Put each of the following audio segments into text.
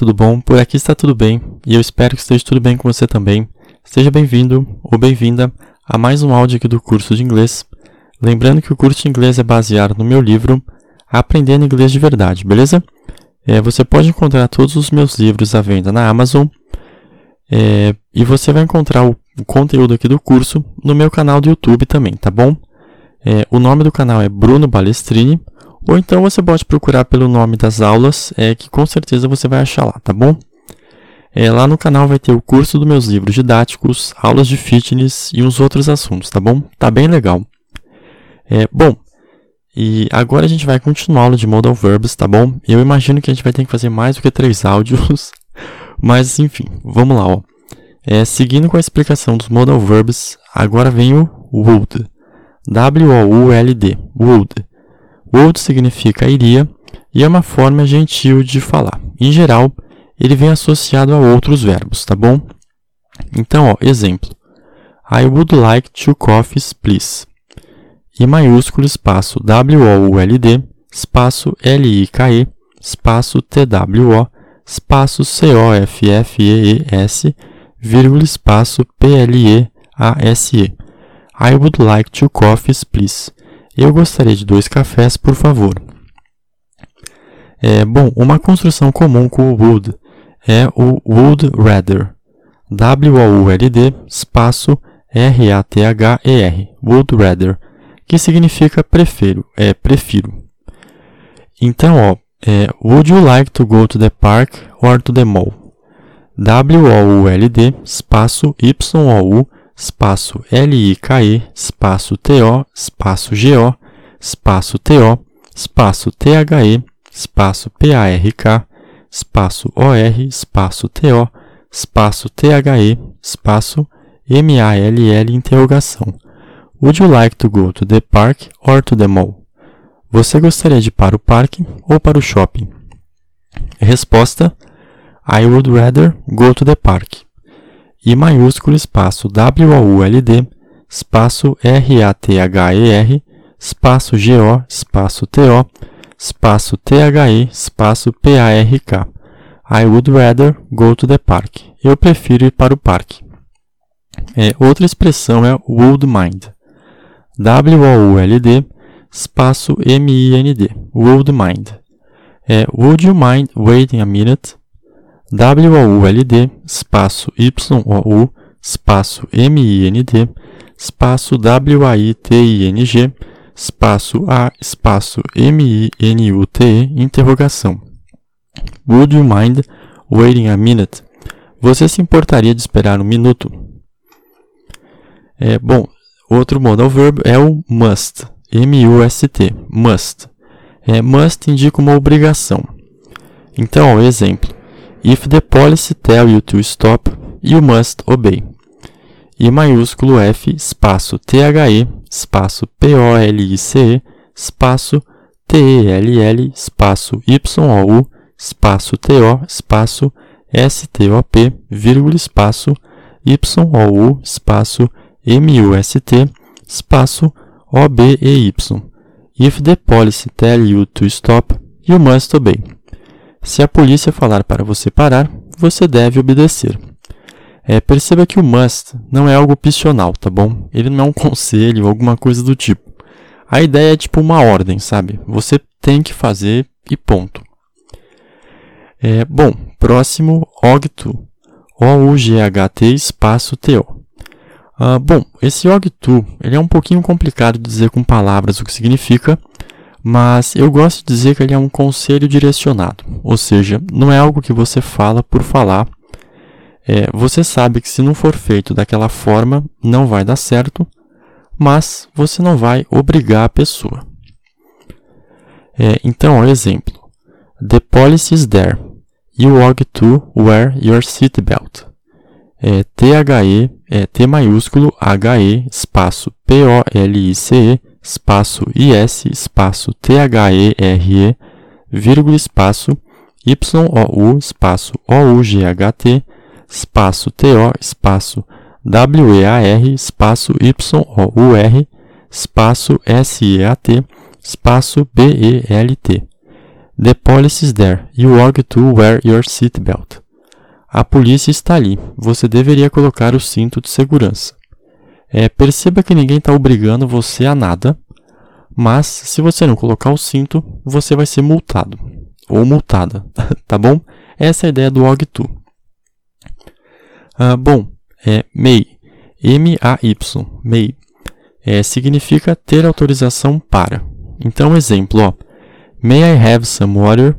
Tudo bom? Por aqui está tudo bem e eu espero que esteja tudo bem com você também. Seja bem-vindo ou bem-vinda a mais um áudio aqui do curso de inglês. Lembrando que o curso de inglês é baseado no meu livro Aprendendo Inglês de Verdade, beleza? É, você pode encontrar todos os meus livros à venda na Amazon é, e você vai encontrar o, o, conteúdo aqui do curso no meu canal do YouTube também, tá bom? É, o nome do canal é Bruno Balestrini ou então você pode procurar pelo nome das aulas, é, que com certeza você vai achar lá, tá bom? É, lá no canal vai ter o curso dos meus livros didáticos, aulas de fitness e uns outros assuntos, tá bom? Tá bem legal. É, bom, e agora a gente vai continuar a aula de modal verbs, tá bom? Eu imagino que a gente vai ter que fazer mais do que três áudios, mas enfim, vamos lá, ó. É, seguindo com a explicação dos modal verbs, agora vem o would. W-O-U-L-D, would. Would significa iria e é uma forma gentil de falar. Em geral, ele vem associado a outros verbos, tá bom? Então, ó, exemplo. I would like two coffees, please e maiúsculo espaço W-O-U-L-D, espaço L-I-K-E, espaço T-W-O, espaço C-O-F-F-E-E-S, vírgula espaço P-L-E-A-S-E. I would like two coffees, please. Eu gostaria de dois cafés, por favor. É, bom, uma construção comum com o would é o would rather. W-O-U-L-D, espaço R-A-T-H-E-R, would rather que significa prefiro, é prefiro. Então, ó, é, Would you like to go to the park or to the mall? W-O-U-L-D, espaço Y-O-U, espaço L-I-K-E, espaço T-O, espaço G-O, espaço T-O, espaço T-H-E, espaço P-A-R-K, espaço O-R, espaço T-O, espaço T-H-E, espaço M-A-L-L, interrogação. Would you like to go to the park or to the mall? Você gostaria de ir para o parque ou para o shopping? Resposta: I would rather go to the park. I maiúsculo espaço W-O-U-L-D espaço R-A-T-H-E-R espaço G-O espaço T-O espaço T-H-E espaço P-A-R-K. I would rather go to the park. Eu prefiro ir para o parque. É, outra expressão é would mind. W-O-U-L-D, espaço M-I-N-D, Would Mind. É Would you mind waiting a minute? W-O-U-L-D, espaço Y-O-U, espaço M-I-N-D, espaço W-A-I-T-I-N-G, espaço A, espaço M-I-N-U-T-E, interrogação. Would you mind waiting a minute? Você se importaria de esperar um minuto? É, bom, Outro modal verb é o must, M-U-S-T, must. É, must indica uma obrigação. Então, exemplo. If the policy tell you to stop, you must obey. I maiúsculo F, espaço T-H-E, espaço P-O-L-I-C-E, espaço T-E-L-L, espaço Y-O-U, espaço T-O, espaço S-T-O-P, vírgula, espaço Y-O-U, espaço M-U-S-T, espaço O-B-E-Y. If the policy tell you to stop, you must obey. Se a polícia falar para você parar, você deve obedecer. É, perceba que o must não é algo opcional, tá bom? Ele não é um conselho ou alguma coisa do tipo. A ideia é tipo uma ordem, sabe? Você tem que fazer e ponto. É, bom, próximo, OGTO. O-U-G-H-T espaço T-O. Uh, bom, esse Og-Tu ele é um pouquinho complicado de dizer com palavras o que significa, mas eu gosto de dizer que ele é um conselho direcionado, ou seja, não é algo que você fala por falar. É, você sabe que se não for feito daquela forma, não vai dar certo, mas você não vai obrigar a pessoa. É, então, exemplo: The policy is there. You ought to wear your seatbelt é THE, é T maiúsculo, HE, espaço P-O-L-I-C-E, espaço I-S, espaço T-H-E-R-E, vírgula, espaço Y-O-U, espaço O-U-G-H-T, espaço T-O, espaço W-E-A-R, espaço Y-O-U-R, espaço S-E-A-T, espaço B-E-L-T. The police is there. You ought to wear your seatbelt. A polícia está ali. Você deveria colocar o cinto de segurança. É, perceba que ninguém está obrigando você a nada, mas se você não colocar o cinto, você vai ser multado ou multada, tá bom? Essa é a ideia do OG to. Ah, bom, é may, M-A-Y, may, é, significa ter autorização para. Então, exemplo, ó, may I have some water,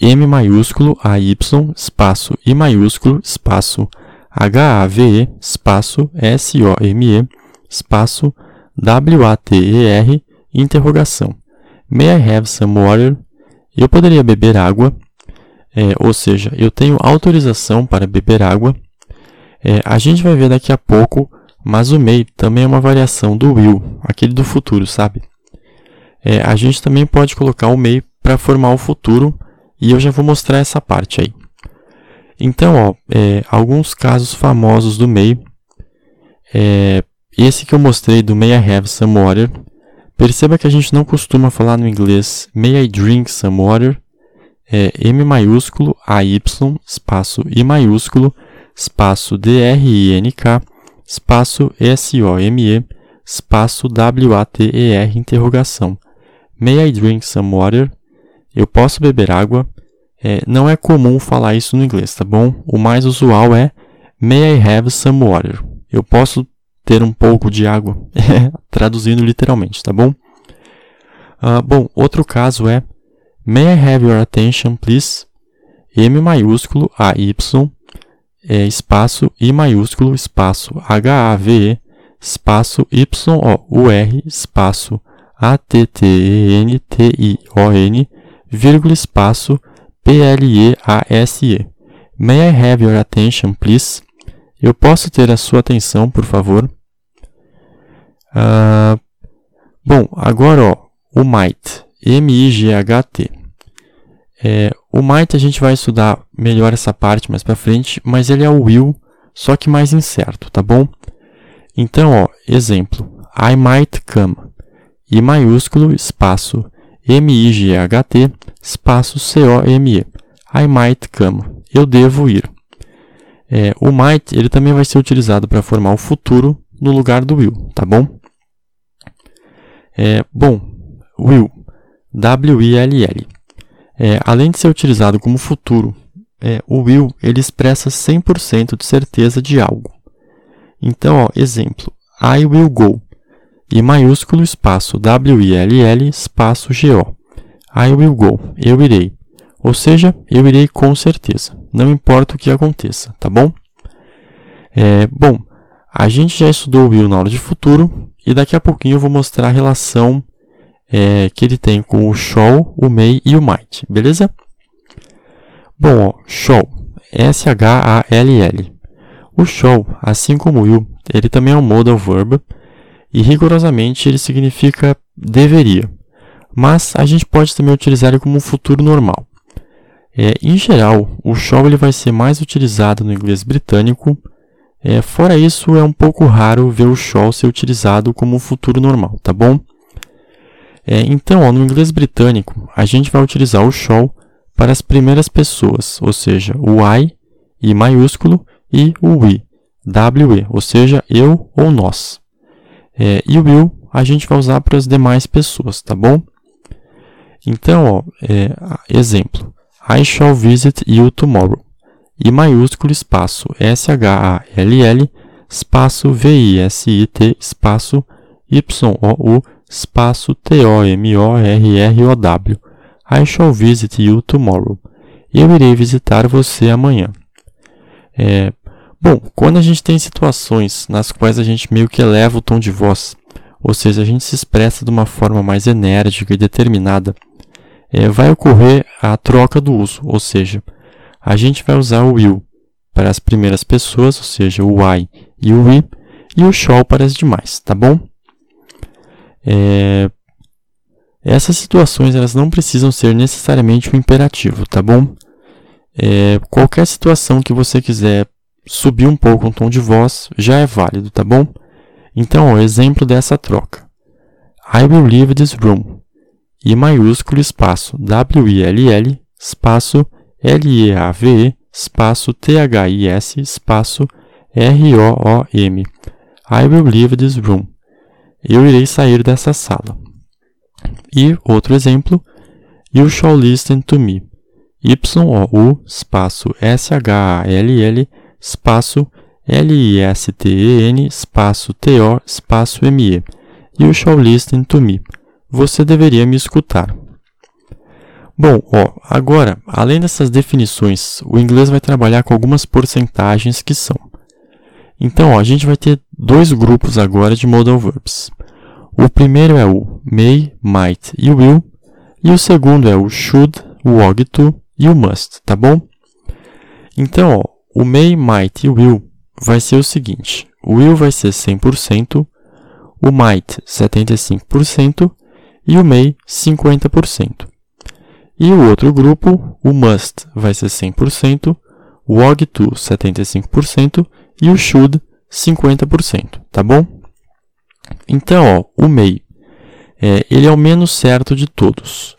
M maiúsculo, A-Y, espaço, I maiúsculo, espaço, H-A-V-E, espaço, S-O-M-E, espaço, W-A-T-E-R, interrogação. May I have some water? Eu poderia beber água, é, ou seja, eu tenho autorização para beber água. É, a gente vai ver daqui a pouco, mas o may também é uma variação do will, aquele do futuro, sabe? É, a gente também pode colocar o may para formar o futuro, e eu já vou mostrar essa parte aí. Então, ó, é, alguns casos famosos do may. É, esse que eu mostrei do May I Have Some Water Perceba que a gente não costuma falar no inglês May I drink some water? É M maiúsculo, AY, espaço I maiúsculo, espaço D-R-I-N-K, espaço S-O-M-E, espaço W-A-T-E-R, interrogação. May I drink some water? Eu posso beber água? É, não é comum falar isso no inglês, tá bom? O mais usual é May I have some water? Eu posso ter um pouco de água, traduzindo literalmente, tá bom? Uh, bom, outro caso é May I have your attention, please? M maiúsculo A Y é, espaço I maiúsculo espaço H A V E espaço Y O U R espaço A T T E N T I O N vírgula espaço P L E A S E. May I have your attention, please? Eu posso ter a sua atenção, por favor? Uh, bom, agora ó, o might, M-I-G-H-T. É, o might a gente vai estudar melhor essa parte mais para frente, mas ele é o will, só que mais incerto, tá bom? Então, ó, exemplo, I might come. I maiúsculo, espaço, M-I-G-H-T, espaço C-O-M-E. I might come. Eu devo ir. É, o might ele também vai ser utilizado para formar o futuro no lugar do will, tá bom? É, bom, will, W-I-L-L. É, além de ser utilizado como futuro, é, o will ele expressa 100% de certeza de algo. Então, ó, exemplo, I will go. E maiúsculo espaço W-I-L-L espaço G-O. I will go. Eu irei. Ou seja, eu irei com certeza. Não importa o que aconteça, tá bom? É, bom, a gente já estudou o will na aula de futuro e daqui a pouquinho eu vou mostrar a relação é, que ele tem com o shall, o may e o might, beleza? Bom, ó, shall, S-H-A-L-L. O shall, assim como o will, ele também é um modal verb e rigorosamente ele significa deveria. Mas a gente pode também utilizar ele como um futuro normal. É, em geral, o shall ele vai ser mais utilizado no inglês britânico é, fora isso, é um pouco raro ver o shall ser utilizado como um futuro normal, tá bom? É, então, ó, no inglês britânico, a gente vai utilizar o shall para as primeiras pessoas, ou seja, o I, I maiúsculo, e o we, WE, ou seja, eu ou nós. É, e o will a gente vai usar para as demais pessoas, tá bom? Então, ó, é, exemplo. I shall visit you tomorrow. I maiúsculo espaço S-H-A-L-L espaço V-I-S-I-T espaço Y-O-U espaço T-O-M-O-R-R-O-W. I shall visit you tomorrow. Eu irei visitar você amanhã. É, bom, quando a gente tem situações nas quais a gente meio que eleva o tom de voz, ou seja, a gente se expressa de uma forma mais enérgica e determinada, é, vai ocorrer a troca do uso, ou seja, a gente vai usar o will para as primeiras pessoas, ou seja, o I e o we, e o shall para as demais, tá bom? É... Essas situações elas não precisam ser necessariamente um imperativo, tá bom? É... Qualquer situação que você quiser subir um pouco o tom de voz já é válido, tá bom? Então, exemplo dessa troca. I will leave this room. I maiúsculo, espaço W-I-L-L, espaço L-E-A-V-E, espaço T-H-I-S, espaço R-O-O-M. I will leave this room. Eu irei sair dessa sala. E outro exemplo, You shall listen to me. Y-O-U, espaço S-H-A-L-L, espaço L-I-S-T-E-N, espaço T-O, espaço M-E. You shall listen to me. Você deveria me escutar. Bom, ó, agora, além dessas definições, o inglês vai trabalhar com algumas porcentagens que são. Então, ó, a gente vai ter dois grupos agora de modal verbs. O primeiro é o may, might e will, e o segundo é o should, o ought to e o must, tá bom? Então, ó, o may, might e will vai ser o seguinte: o will vai ser 100%, o might 75% e o may 50%. E o outro grupo, o must, vai ser 100%, o ought to 75% e o should 50%, tá bom? Então, ó, o may, é, ele é o menos certo de todos.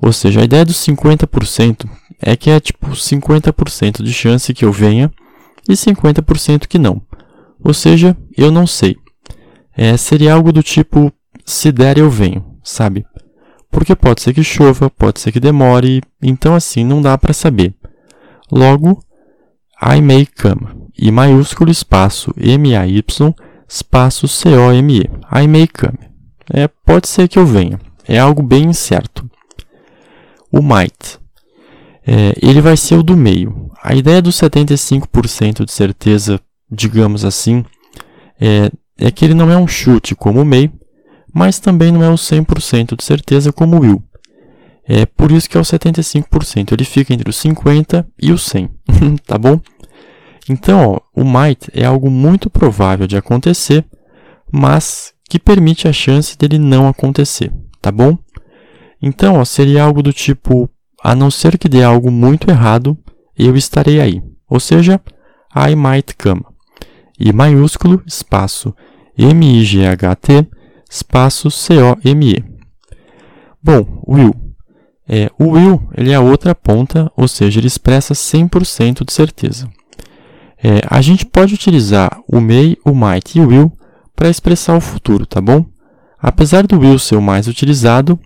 Ou seja, a ideia dos 50% é que é tipo 50% de chance que eu venha e 50% que não. Ou seja, eu não sei. É, seria algo do tipo, se der eu venho, sabe? Porque pode ser que chova, pode ser que demore, então assim não dá para saber. Logo, I may come. I maiúsculo espaço M-A-Y espaço C-O-M-E. I may come. É, pode ser que eu venha. É algo bem incerto o might. É, ele vai ser o do meio. A ideia dos 75% de certeza, digamos assim, é, é que ele não é um chute como o may, mas também não é o 100% de certeza como o will. É por isso que é o 75%. Ele fica entre o 50 e o 100, tá bom? Então, ó, o might é algo muito provável de acontecer, mas que permite a chance dele não acontecer, tá bom? Então, ó, seria algo do tipo: a não ser que dê algo muito errado, eu estarei aí. Ou seja, I might come. I maiúsculo, espaço M-I-G-H-T, espaço C-O-M-E. Bom, will. É, o will ele é a outra ponta, ou seja, ele expressa 100% de certeza. É, a gente pode utilizar o may, o might e o will para expressar o futuro, tá bom? Apesar do will ser o mais utilizado,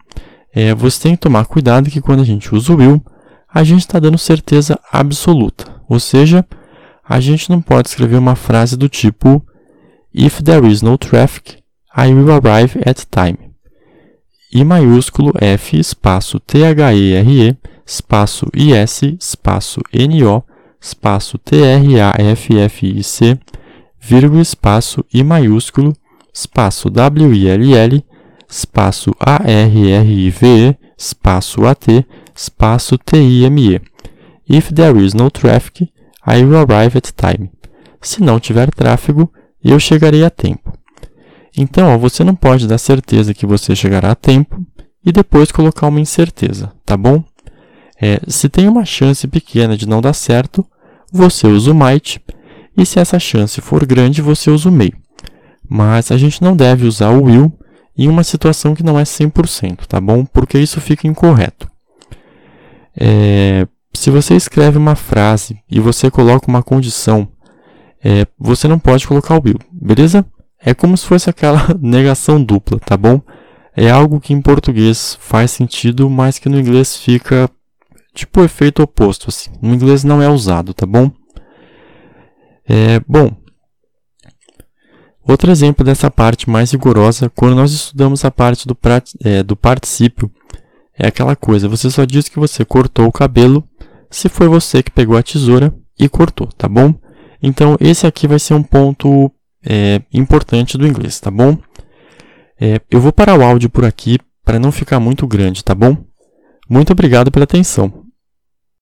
é, você tem que tomar cuidado que quando a gente usa o will, a gente está dando certeza absoluta. Ou seja, a gente não pode escrever uma frase do tipo If there is no traffic, I will arrive at time. I maiúsculo F espaço T-H-E-R-E espaço I-S espaço N-O espaço T-R-A-F-F-I-C vírgula espaço I maiúsculo espaço W-I-L-L espaço ARRIVE, espaço AT, espaço TIME. If there is no traffic, I will arrive at time. Se não tiver tráfego, eu chegarei a tempo. Então, ó, você não pode dar certeza que você chegará a tempo e depois colocar uma incerteza, tá bom? É, se tem uma chance pequena de não dar certo, você usa o might, e se essa chance for grande, você usa o may. Mas a gente não deve usar o will em uma situação que não é 100%, tá bom? Porque isso fica incorreto. É, se você escreve uma frase e você coloca uma condição, é, você não pode colocar o will, beleza? É como se fosse aquela negação dupla, tá bom? É algo que em português faz sentido, mas que no inglês fica tipo efeito oposto, assim. No inglês não é usado, tá bom? É, bom, Outro exemplo dessa parte mais rigorosa, quando nós estudamos a parte do, é, do particípio, é aquela coisa, você só diz que você cortou o cabelo se foi você que pegou a tesoura e cortou, tá bom? Então, esse aqui vai ser um ponto é, importante do inglês, tá bom? É, eu vou parar o áudio por aqui para não ficar muito grande, tá bom? Muito obrigado pela atenção.